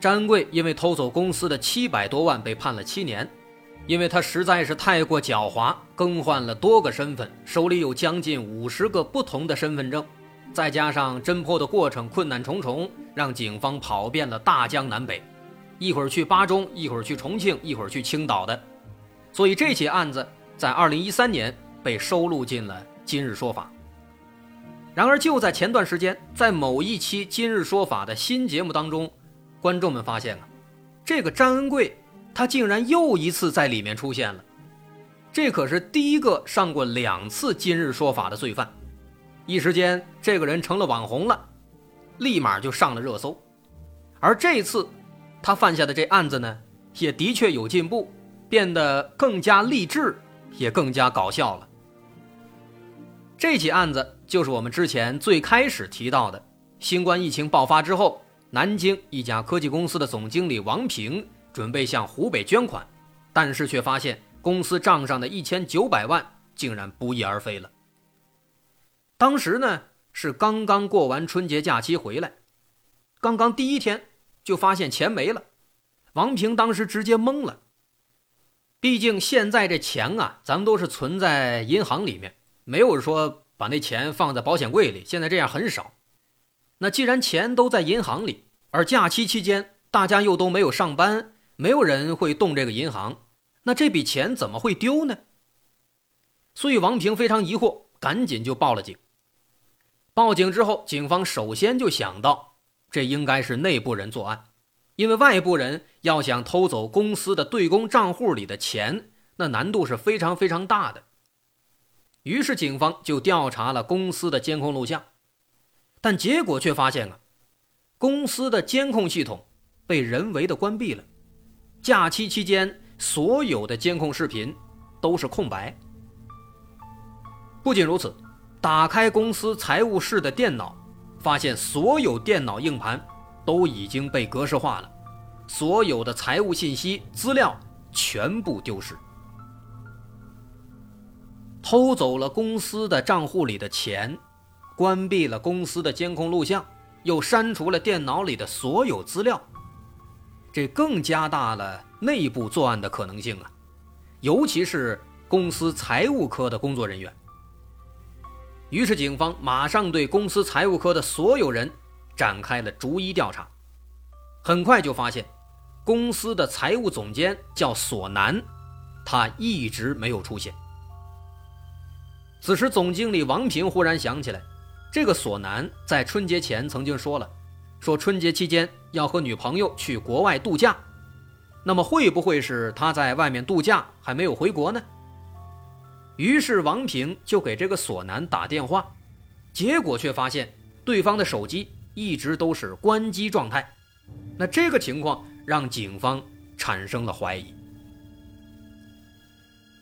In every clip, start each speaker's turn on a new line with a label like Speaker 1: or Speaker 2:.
Speaker 1: 詹贵因为偷走公司的七百多万被判了七年，因为他实在是太过狡猾，更换了多个身份，手里有将近五十个不同的身份证，再加上侦破的过程困难重重，让警方跑遍了大江南北，一会儿去巴中，一会儿去重庆，一会儿去青岛的，所以这起案子在二零一三年被收录进了《今日说法》。然而，就在前段时间，在某一期《今日说法》的新节目当中，观众们发现啊，这个张恩贵他竟然又一次在里面出现了。这可是第一个上过两次《今日说法》的罪犯，一时间这个人成了网红了，立马就上了热搜。而这次他犯下的这案子呢，也的确有进步，变得更加励志，也更加搞笑了。这起案子。就是我们之前最开始提到的，新冠疫情爆发之后，南京一家科技公司的总经理王平准备向湖北捐款，但是却发现公司账上的一千九百万竟然不翼而飞了。当时呢是刚刚过完春节假期回来，刚刚第一天就发现钱没了，王平当时直接懵了。毕竟现在这钱啊，咱们都是存在银行里面，没有说。把那钱放在保险柜里，现在这样很少。那既然钱都在银行里，而假期期间大家又都没有上班，没有人会动这个银行，那这笔钱怎么会丢呢？所以王平非常疑惑，赶紧就报了警。报警之后，警方首先就想到，这应该是内部人作案，因为外部人要想偷走公司的对公账户里的钱，那难度是非常非常大的。于是警方就调查了公司的监控录像，但结果却发现啊，公司的监控系统被人为的关闭了，假期期间所有的监控视频都是空白。不仅如此，打开公司财务室的电脑，发现所有电脑硬盘都已经被格式化了，所有的财务信息资料全部丢失。偷走了公司的账户里的钱，关闭了公司的监控录像，又删除了电脑里的所有资料，这更加大了内部作案的可能性啊！尤其是公司财务科的工作人员。于是，警方马上对公司财务科的所有人展开了逐一调查，很快就发现，公司的财务总监叫索南，他一直没有出现。此时，总经理王平忽然想起来，这个索南在春节前曾经说了，说春节期间要和女朋友去国外度假。那么，会不会是他在外面度假还没有回国呢？于是，王平就给这个索南打电话，结果却发现对方的手机一直都是关机状态。那这个情况让警方产生了怀疑。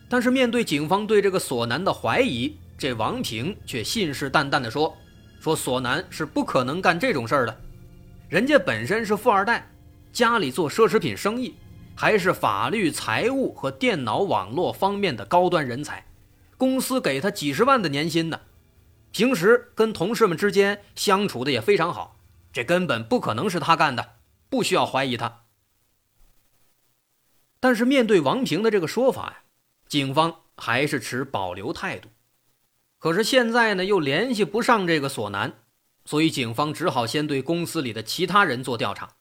Speaker 1: 但是面对警方对这个索南的怀疑，这王平却信誓旦旦地说：“说索南是不可能干这种事儿的，人家本身是富二代，家里做奢侈品生意，还是法律、财务和电脑网络方面的高端人才，公司给他几十万的年薪呢，平时跟同事们之间相处的也非常好，这根本不可能是他干的，不需要怀疑他。”但是面对王平的这个说法呀。警方还是持保留态度，可是现在呢又联系不上这个索南，所以警方只好先对公司里的其他人做调查。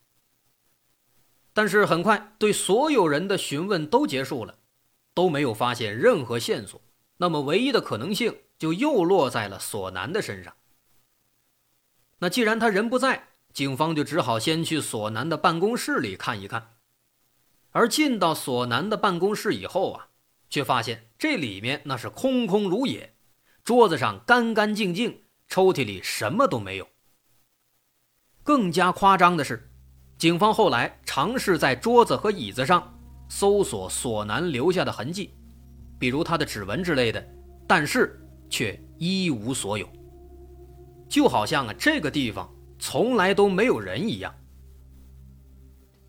Speaker 1: 但是很快，对所有人的询问都结束了，都没有发现任何线索。那么唯一的可能性就又落在了索南的身上。那既然他人不在，警方就只好先去索南的办公室里看一看。而进到索南的办公室以后啊。却发现这里面那是空空如也，桌子上干干净净，抽屉里什么都没有。更加夸张的是，警方后来尝试在桌子和椅子上搜索索南留下的痕迹，比如他的指纹之类的，但是却一无所有，就好像啊这个地方从来都没有人一样。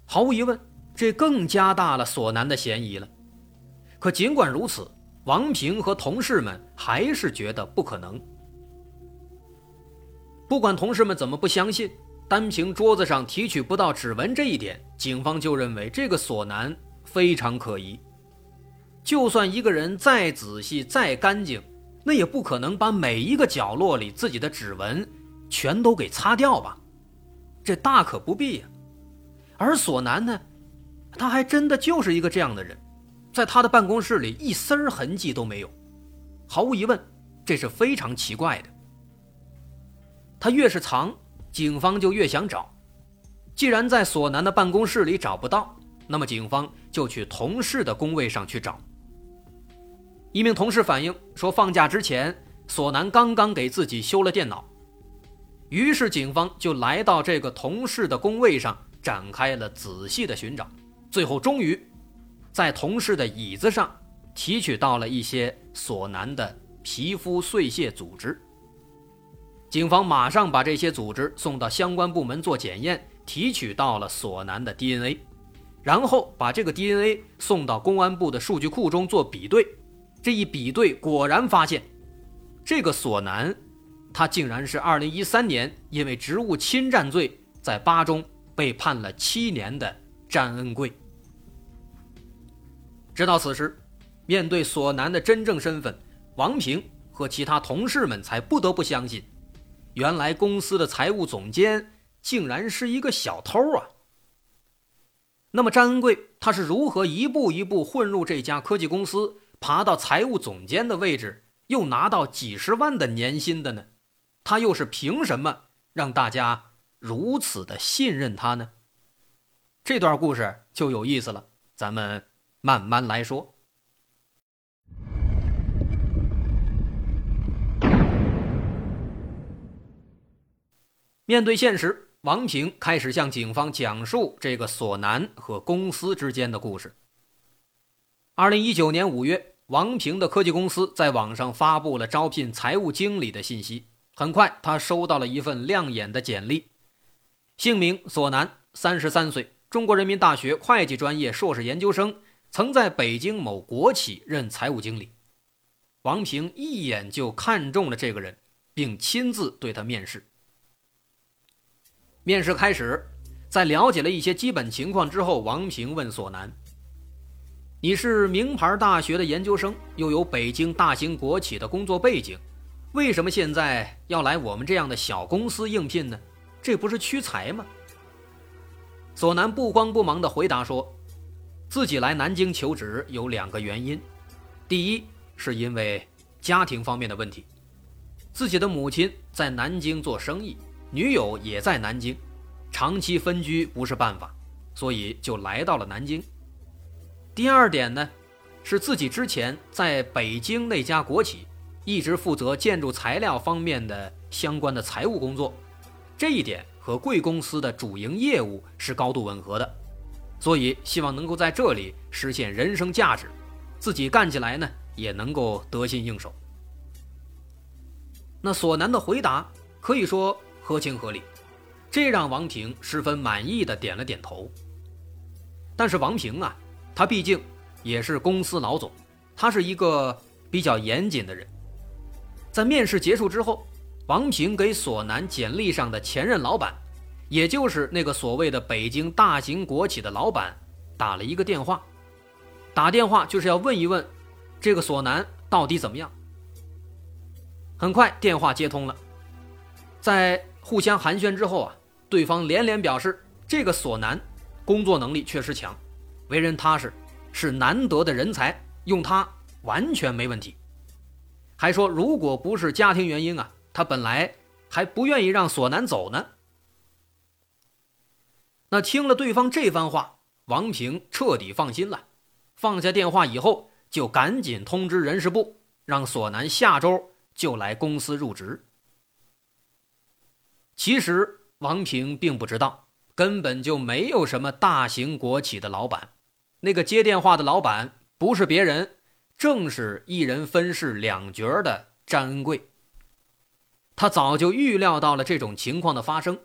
Speaker 1: 毫无疑问，这更加大了索南的嫌疑了。可尽管如此，王平和同事们还是觉得不可能。不管同事们怎么不相信，单凭桌子上提取不到指纹这一点，警方就认为这个锁南非常可疑。就算一个人再仔细、再干净，那也不可能把每一个角落里自己的指纹全都给擦掉吧？这大可不必呀。而锁南呢，他还真的就是一个这样的人，在他的办公室里一丝儿痕迹都没有。毫无疑问，这是非常奇怪的。他越是藏，警方就越想找。既然在索南的办公室里找不到，那么警方就去同事的工位上去找。一名同事反映说，放假之前，索南刚刚给自己修了电脑。于是警方就来到这个同事的工位上，展开了仔细的寻找。最后，终于在同事的椅子上提取到了一些索南的皮肤碎屑组织。警方马上把这些组织送到相关部门做检验，提取到了索南的 DNA，然后把这个 DNA 送到公安部的数据库中做比对。这一比对，果然发现，这个索南，他竟然是2013年因为职务侵占罪在巴中被判了七年的詹恩贵。直到此时，面对索南的真正身份，王平和其他同事们才不得不相信。原来公司的财务总监竟然是一个小偷啊！那么张恩贵他是如何一步一步混入这家科技公司，爬到财务总监的位置，又拿到几十万的年薪的呢？他又是凭什么让大家如此的信任他呢？这段故事就有意思了，咱们慢慢来说。面对现实，王平开始向警方讲述这个索南和公司之间的故事。二零一九年五月，王平的科技公司在网上发布了招聘财务经理的信息。很快，他收到了一份亮眼的简历，姓名索南，三十三岁，中国人民大学会计专业硕士研究生，曾在北京某国企任财务经理。王平一眼就看中了这个人，并亲自对他面试。面试开始，在了解了一些基本情况之后，王平问索南：“你是名牌大学的研究生，又有北京大型国企的工作背景，为什么现在要来我们这样的小公司应聘呢？这不是屈才吗？”索南不慌不忙地回答说：“自己来南京求职有两个原因，第一是因为家庭方面的问题，自己的母亲在南京做生意。”女友也在南京，长期分居不是办法，所以就来到了南京。第二点呢，是自己之前在北京那家国企一直负责建筑材料方面的相关的财务工作，这一点和贵公司的主营业务是高度吻合的，所以希望能够在这里实现人生价值，自己干起来呢也能够得心应手。那索南的回答可以说。合情合理，这让王平十分满意的点了点头。但是王平啊，他毕竟也是公司老总，他是一个比较严谨的人。在面试结束之后，王平给索南简历上的前任老板，也就是那个所谓的北京大型国企的老板，打了一个电话。打电话就是要问一问，这个索南到底怎么样。很快电话接通了，在。互相寒暄之后啊，对方连连表示这个索南工作能力确实强，为人踏实，是难得的人才，用他完全没问题。还说如果不是家庭原因啊，他本来还不愿意让索南走呢。那听了对方这番话，王平彻底放心了，放下电话以后就赶紧通知人事部，让索南下周就来公司入职。其实王平并不知道，根本就没有什么大型国企的老板，那个接电话的老板不是别人，正是一人分饰两角的詹恩贵。他早就预料到了这种情况的发生，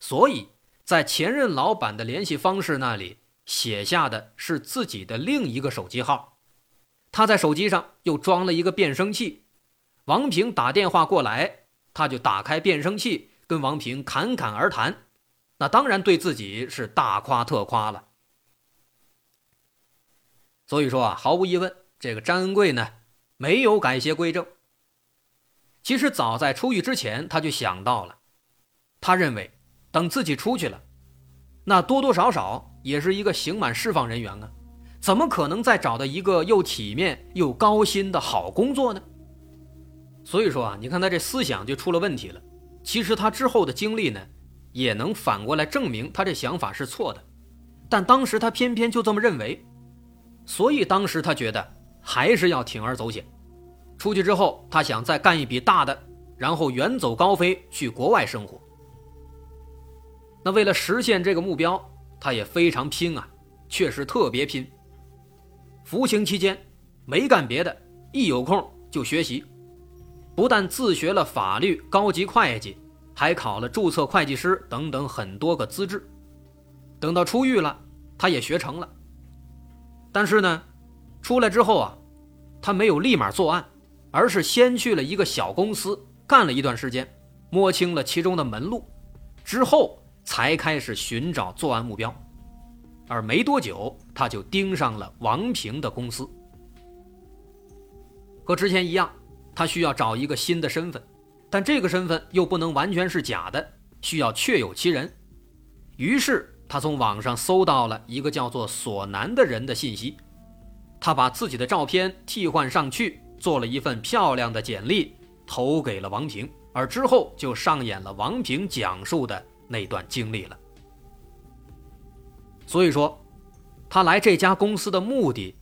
Speaker 1: 所以在前任老板的联系方式那里写下的是自己的另一个手机号。他在手机上又装了一个变声器，王平打电话过来，他就打开变声器跟王平侃侃而谈。那当然对自己是大夸特夸了。所以说啊，毫无疑问，这个张恩贵呢没有改邪归正。其实早在出狱之前，他就想到了，他认为等自己出去了，那多多少少也是一个刑满释放人员啊，怎么可能再找到一个又体面又高薪的好工作呢？所以说啊，你看他这思想就出了问题了。其实他之后的经历呢？也能反过来证明他这想法是错的，但当时他偏偏就这么认为，所以当时他觉得还是要铤而走险。出去之后，他想再干一笔大的，然后远走高飞去国外生活。那为了实现这个目标，他也非常拼啊，确实特别拼。服刑期间没干别的，一有空就学习，不但自学了法律、高级会计。还考了注册会计师等等很多个资质，等到出狱了，他也学成了。但是呢，出来之后啊，他没有立马作案，而是先去了一个小公司干了一段时间，摸清了其中的门路，之后才开始寻找作案目标。而没多久，他就盯上了王平的公司。和之前一样，他需要找一个新的身份。但这个身份又不能完全是假的，需要确有其人。于是他从网上搜到了一个叫做索南的人的信息，他把自己的照片替换上去，做了一份漂亮的简历，投给了王平。而之后就上演了王平讲述的那段经历了。所以说，他来这家公司的目的，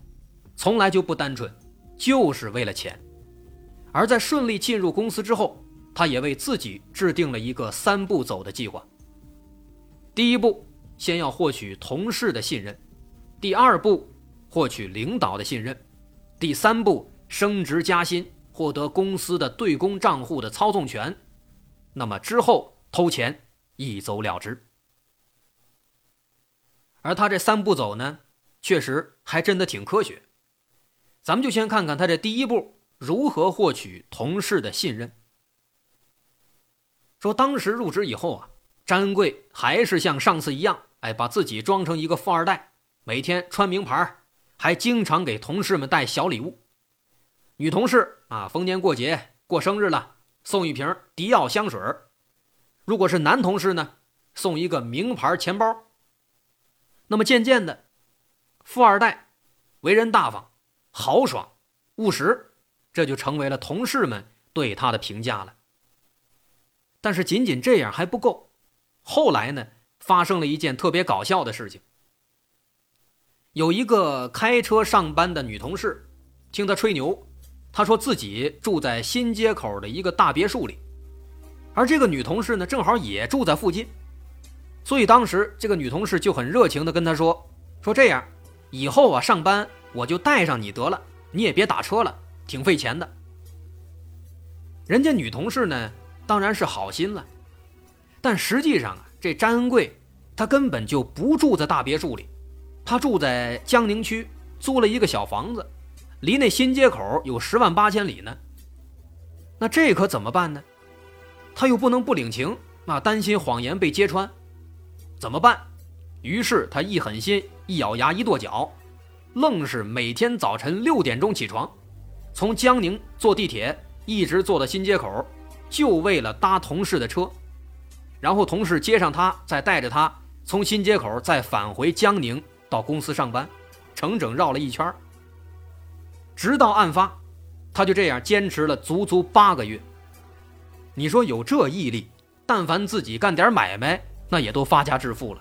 Speaker 1: 从来就不单纯，就是为了钱。而在顺利进入公司之后，他也为自己制定了一个三步走的计划。第一步，先要获取同事的信任；第二步，获取领导的信任；第三步，升职加薪，获得公司的对公账户的操纵权。那么之后偷钱一走了之。而他这三步走呢，确实还真的挺科学。咱们就先看看他这第一步如何获取同事的信任。说当时入职以后啊，詹贵还是像上次一样，哎，把自己装成一个富二代，每天穿名牌，还经常给同事们带小礼物。女同事啊，逢年过节过生日了，送一瓶迪奥香水如果是男同事呢，送一个名牌钱包。那么渐渐的，富二代为人大方、豪爽、务实，这就成为了同事们对他的评价了。但是仅仅这样还不够，后来呢，发生了一件特别搞笑的事情。有一个开车上班的女同事，听他吹牛，他说自己住在新街口的一个大别墅里，而这个女同事呢，正好也住在附近，所以当时这个女同事就很热情的跟他说：“说这样，以后啊上班我就带上你得了，你也别打车了，挺费钱的。”人家女同事呢。当然是好心了，但实际上啊，这詹恩贵他根本就不住在大别墅里，他住在江宁区，租了一个小房子，离那新街口有十万八千里呢。那这可怎么办呢？他又不能不领情那，担心谎言被揭穿，怎么办？于是他一狠心，一咬牙，一跺脚，愣是每天早晨六点钟起床，从江宁坐地铁一直坐到新街口。就为了搭同事的车，然后同事接上他，再带着他从新街口再返回江宁到公司上班，整整绕了一圈直到案发，他就这样坚持了足足八个月。你说有这毅力，但凡自己干点买卖，那也都发家致富了。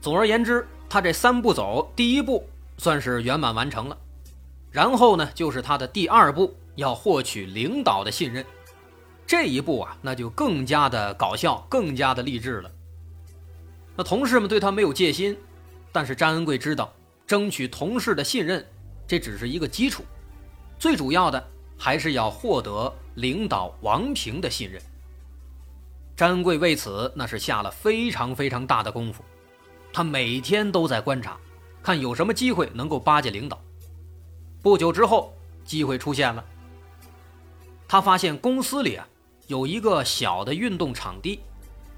Speaker 1: 总而言之，他这三步走，第一步算是圆满完成了，然后呢，就是他的第二步。要获取领导的信任，这一步啊，那就更加的搞笑，更加的励志了。那同事们对他没有戒心，但是张恩贵知道，争取同事的信任，这只是一个基础，最主要的还是要获得领导王平的信任。张恩贵为此那是下了非常非常大的功夫，他每天都在观察，看有什么机会能够巴结领导。不久之后，机会出现了。他发现公司里啊有一个小的运动场地，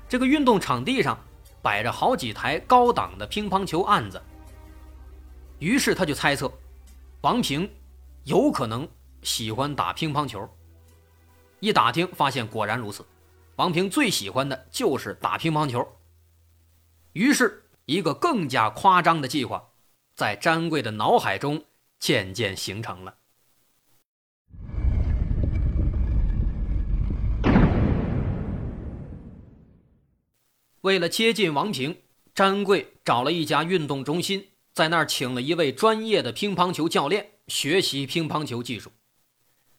Speaker 1: 这个运动场地上摆着好几台高档的乒乓球案子。于是他就猜测，王平有可能喜欢打乒乓球。一打听，发现果然如此，王平最喜欢的就是打乒乓球。于是，一个更加夸张的计划在詹贵的脑海中。渐渐形成了。为了接近王平，詹贵找了一家运动中心，在那儿请了一位专业的乒乓球教练学习乒乓球技术。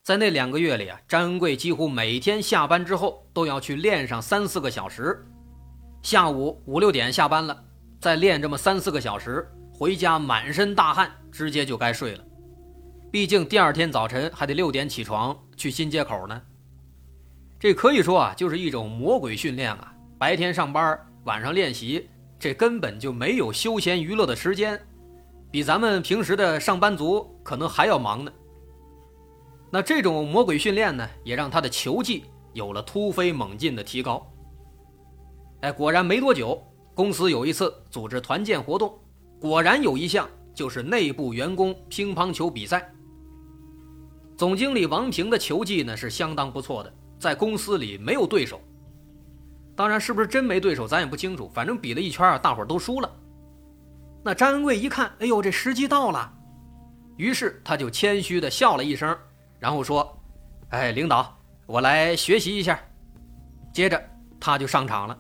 Speaker 1: 在那两个月里啊，詹贵几乎每天下班之后都要去练上三四个小时。下午五六点下班了，再练这么三四个小时。回家满身大汗，直接就该睡了。毕竟第二天早晨还得六点起床去新街口呢。这可以说啊，就是一种魔鬼训练啊！白天上班，晚上练习，这根本就没有休闲娱乐的时间，比咱们平时的上班族可能还要忙呢。那这种魔鬼训练呢，也让他的球技有了突飞猛进的提高。哎，果然没多久，公司有一次组织团建活动。果然有一项就是内部员工乒乓球比赛。总经理王平的球技呢是相当不错的，在公司里没有对手。当然是不是真没对手，咱也不清楚。反正比了一圈啊，大伙儿都输了。那张恩贵一看，哎呦，这时机到了，于是他就谦虚的笑了一声，然后说：“哎，领导，我来学习一下。”接着他就上场了。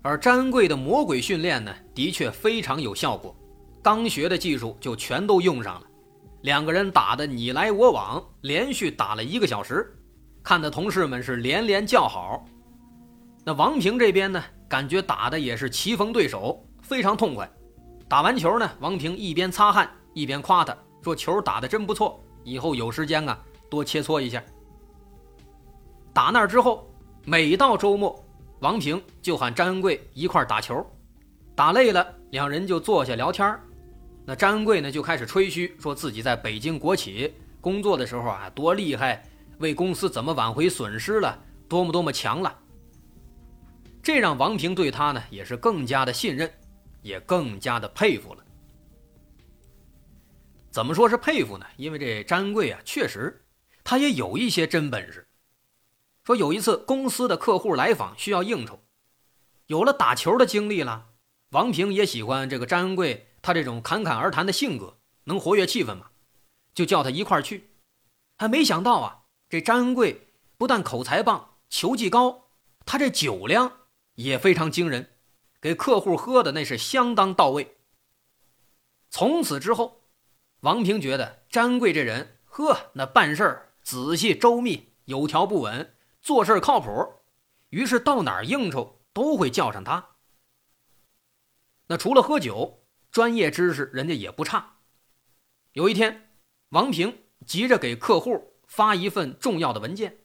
Speaker 1: 而詹贵的魔鬼训练呢，的确非常有效果，刚学的技术就全都用上了。两个人打的你来我往，连续打了一个小时，看的同事们是连连叫好。那王平这边呢，感觉打的也是棋逢对手，非常痛快。打完球呢，王平一边擦汗一边夸他说：“球打的真不错，以后有时间啊，多切磋一下。”打那之后，每到周末。王平就喊张恩贵一块打球，打累了，两人就坐下聊天那张恩贵呢，就开始吹嘘，说自己在北京国企工作的时候啊，多厉害，为公司怎么挽回损失了，多么多么强了。这让王平对他呢，也是更加的信任，也更加的佩服了。怎么说是佩服呢？因为这张恩贵啊，确实他也有一些真本事。说有一次公司的客户来访需要应酬，有了打球的经历了，王平也喜欢这个张恩贵，他这种侃侃而谈的性格能活跃气氛嘛，就叫他一块儿去。还没想到啊，这张恩贵不但口才棒，球技高，他这酒量也非常惊人，给客户喝的那是相当到位。从此之后，王平觉得张恩贵这人，呵，那办事儿仔细周密，有条不紊。做事靠谱，于是到哪儿应酬都会叫上他。那除了喝酒，专业知识人家也不差。有一天，王平急着给客户发一份重要的文件，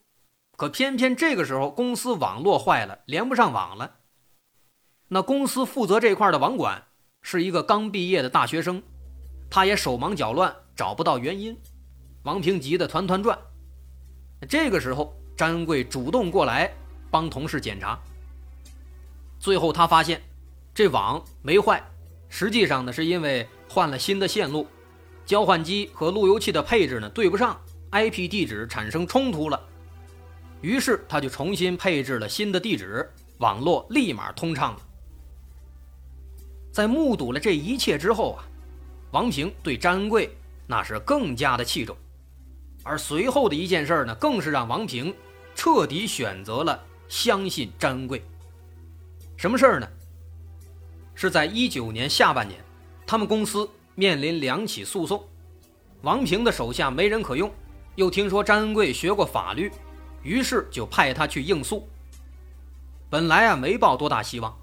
Speaker 1: 可偏偏这个时候公司网络坏了，连不上网了。那公司负责这块的网管是一个刚毕业的大学生，他也手忙脚乱，找不到原因。王平急得团团转。这个时候。张贵主动过来帮同事检查，最后他发现这网没坏，实际上呢是因为换了新的线路，交换机和路由器的配置呢对不上，IP 地址产生冲突了。于是他就重新配置了新的地址，网络立马通畅了。在目睹了这一切之后啊，王平对张恩贵那是更加的器重。而随后的一件事呢，更是让王平彻底选择了相信张恩贵。什么事儿呢？是在一九年下半年，他们公司面临两起诉讼，王平的手下没人可用，又听说张恩贵学过法律，于是就派他去应诉。本来啊没抱多大希望，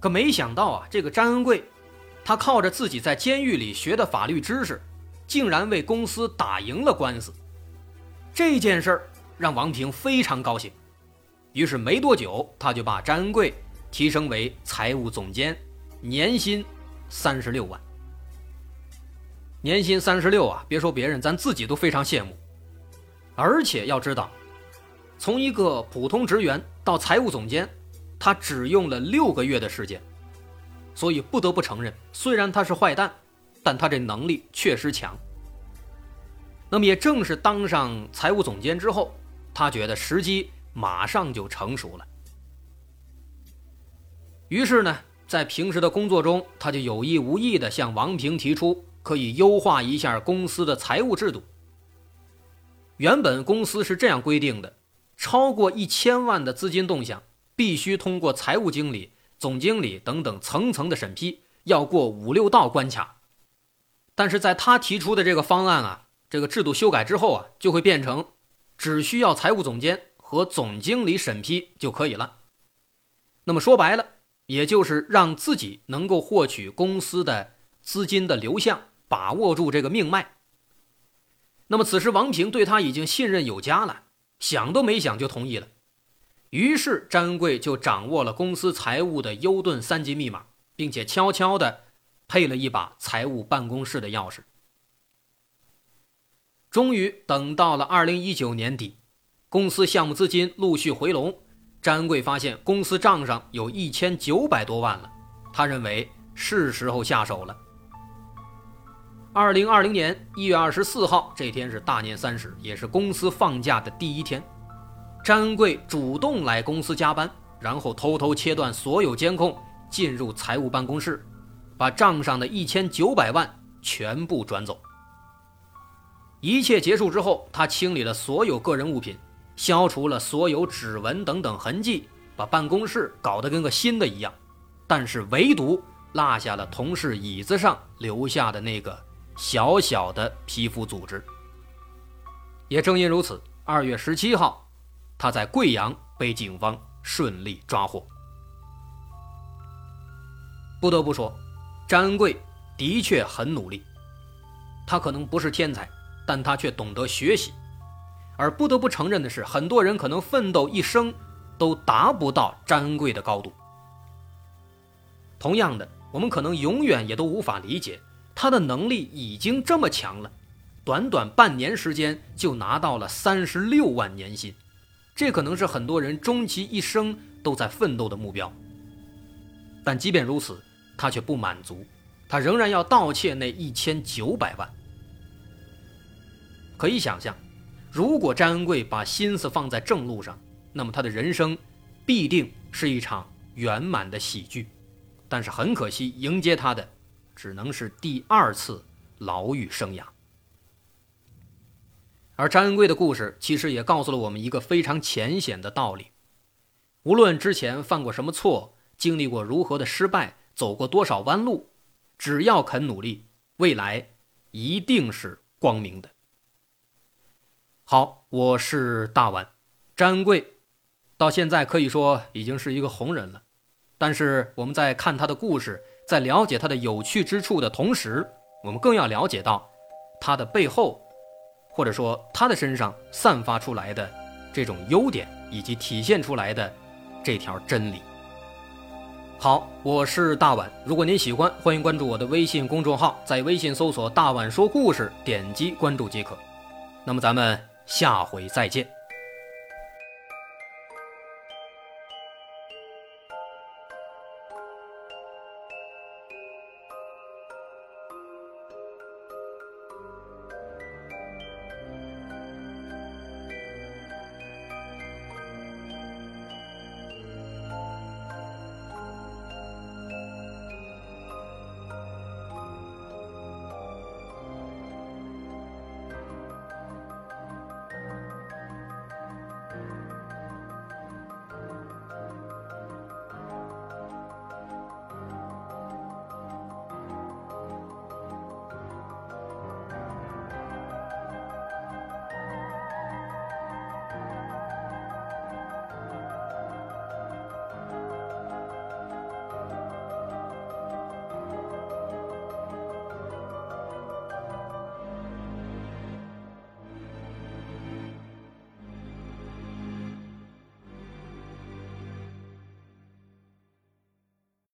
Speaker 1: 可没想到啊，这个张恩贵，他靠着自己在监狱里学的法律知识，竟然为公司打赢了官司。这件事儿让王平非常高兴，于是没多久，他就把张恩贵提升为财务总监，年薪三十六万。年薪三十六啊，别说别人，咱自己都非常羡慕。而且要知道，从一个普通职员到财务总监，他只用了六个月的时间。所以不得不承认，虽然他是坏蛋，但他这能力确实强。那么也正是当上财务总监之后，他觉得时机马上就成熟了。于是呢，在平时的工作中，他就有意无意地向王平提出，可以优化一下公司的财务制度。原本公司是这样规定的：超过一千万的资金动向，必须通过财务经理、总经理等等层层的审批，要过五六道关卡。但是在他提出的这个方案啊，这个制度修改之后啊，就会变成只需要财务总监和总经理审批就可以了。那么说白了，也就是让自己能够获取公司的资金的流向，把握住这个命脉。那么此时，王平对他已经信任有加了，想都没想就同意了。于是，张恩贵就掌握了公司财务的优盾三级密码，并且悄悄地配了一把财务办公室的钥匙。终于等到了二零一九年底，公司项目资金陆续回笼，张恩贵发现公司账上有一千九百多万了，他认为是时候下手了。二零二零年一月二十四号，这天是大年三十，也是公司放假的第一天。詹恩贵主动来公司加班，然后偷偷切断所有监控，进入财务办公室，把账上的一千九百万全部转走。一切结束之后，他清理了所有个人物品，消除了所有指纹等等痕迹，把办公室搞得跟个新的一样，但是唯独落下了同事椅子上留下的那个。小小的皮肤组织。也正因如此，二月十七号，他在贵阳被警方顺利抓获。不得不说，张恩贵的确很努力。他可能不是天才，但他却懂得学习。而不得不承认的是，很多人可能奋斗一生都达不到张恩贵的高度。同样的，我们可能永远也都无法理解。他的能力已经这么强了，短短半年时间就拿到了三十六万年薪，这可能是很多人终其一生都在奋斗的目标。但即便如此，他却不满足，他仍然要盗窃那一千九百万。可以想象，如果张恩贵把心思放在正路上，那么他的人生必定是一场圆满的喜剧。但是很可惜，迎接他的。只能是第二次牢狱生涯。而张恩贵的故事其实也告诉了我们一个非常浅显的道理：无论之前犯过什么错，经历过如何的失败，走过多少弯路，只要肯努力，未来一定是光明的。好，我是大碗，张恩贵到现在可以说已经是一个红人了，但是我们在看他的故事。在了解他的有趣之处的同时，我们更要了解到他的背后，或者说他的身上散发出来的这种优点，以及体现出来的这条真理。好，我是大碗。如果您喜欢，欢迎关注我的微信公众号，在微信搜索“大碗说故事”，点击关注即可。那么咱们下回再见。